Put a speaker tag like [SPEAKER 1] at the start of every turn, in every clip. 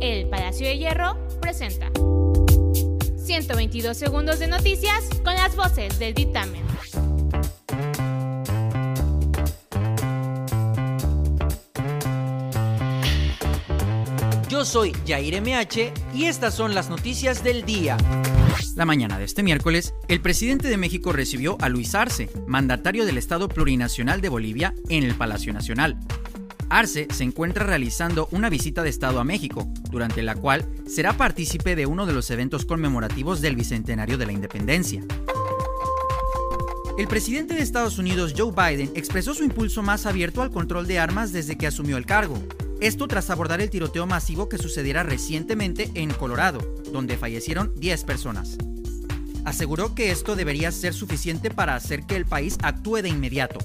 [SPEAKER 1] El Palacio de Hierro presenta 122 segundos de noticias con las voces del dictamen.
[SPEAKER 2] Yo soy Jair MH y estas son las noticias del día. La mañana de este miércoles, el presidente de México recibió a Luis Arce, mandatario del Estado Plurinacional de Bolivia, en el Palacio Nacional. Arce se encuentra realizando una visita de Estado a México, durante la cual será partícipe de uno de los eventos conmemorativos del Bicentenario de la Independencia. El presidente de Estados Unidos, Joe Biden, expresó su impulso más abierto al control de armas desde que asumió el cargo. Esto tras abordar el tiroteo masivo que sucediera recientemente en Colorado, donde fallecieron 10 personas. Aseguró que esto debería ser suficiente para hacer que el país actúe de inmediato.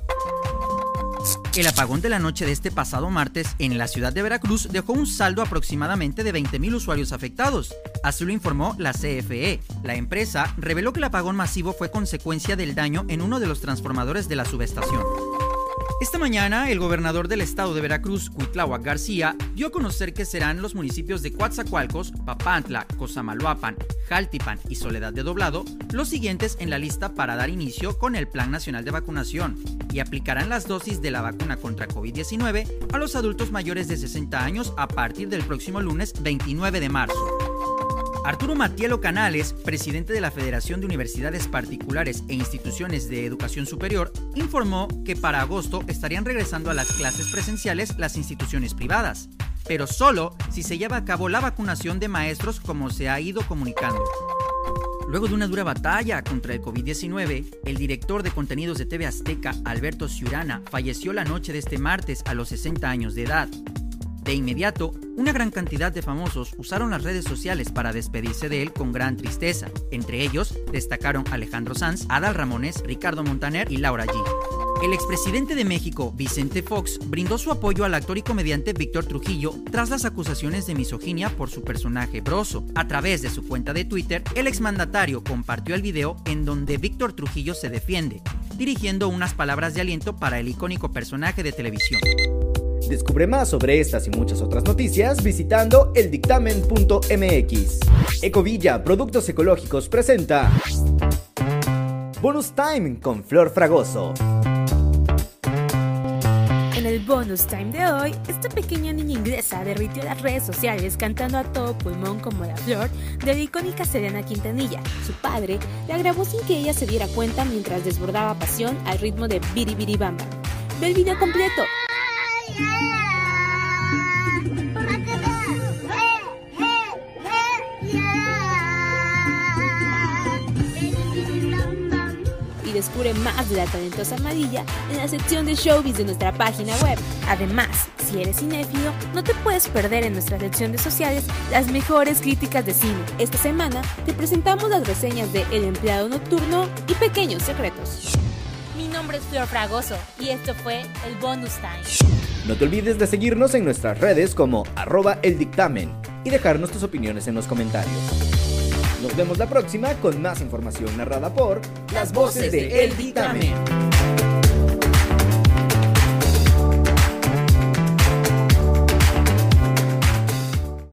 [SPEAKER 2] El apagón de la noche de este pasado martes en la ciudad de Veracruz dejó un saldo aproximadamente de 20.000 usuarios afectados. Así lo informó la CFE. La empresa reveló que el apagón masivo fue consecuencia del daño en uno de los transformadores de la subestación. Esta mañana, el gobernador del estado de Veracruz, Cuitláhuac García, dio a conocer que serán los municipios de Coatzacoalcos, Papantla, Cosamaloapan, Jaltipan y Soledad de Doblado los siguientes en la lista para dar inicio con el Plan Nacional de Vacunación y aplicarán las dosis de la vacuna contra COVID-19 a los adultos mayores de 60 años a partir del próximo lunes 29 de marzo. Arturo Matielo Canales, presidente de la Federación de Universidades Particulares e Instituciones de Educación Superior, informó que para agosto estarían regresando a las clases presenciales las instituciones privadas, pero solo si se lleva a cabo la vacunación de maestros como se ha ido comunicando. Luego de una dura batalla contra el COVID-19, el director de contenidos de TV Azteca, Alberto Ciurana, falleció la noche de este martes a los 60 años de edad. De inmediato, una gran cantidad de famosos usaron las redes sociales para despedirse de él con gran tristeza. Entre ellos destacaron Alejandro Sanz, Adal Ramones, Ricardo Montaner y Laura G. El expresidente de México, Vicente Fox, brindó su apoyo al actor y comediante Víctor Trujillo tras las acusaciones de misoginia por su personaje Broso. A través de su cuenta de Twitter, el exmandatario compartió el video en donde Víctor Trujillo se defiende, dirigiendo unas palabras de aliento para el icónico personaje de televisión.
[SPEAKER 3] Descubre más sobre estas y muchas otras noticias visitando eldictamen.mx. Ecovilla Productos Ecológicos presenta Bonus Time con Flor Fragoso.
[SPEAKER 1] En el bonus time de hoy, esta pequeña niña inglesa derritió las redes sociales cantando a todo pulmón como la flor de la icónica Selena Quintanilla. Su padre la grabó sin que ella se diera cuenta mientras desbordaba pasión al ritmo de Biri Biri Bamba. Ve el video completo descubre más de la talentosa amarilla en la sección de showbiz de nuestra página web. Además, si eres cinéfilo, no te puedes perder en nuestra sección de sociales las mejores críticas de cine. Esta semana te presentamos las reseñas de El empleado nocturno y Pequeños secretos. Mi nombre es Flor Fragoso y esto fue el Bonus Time.
[SPEAKER 3] No te olvides de seguirnos en nuestras redes como arroba el dictamen y dejarnos tus opiniones en los comentarios. Nos vemos la próxima con más información narrada por
[SPEAKER 2] las voces de El Dictamen.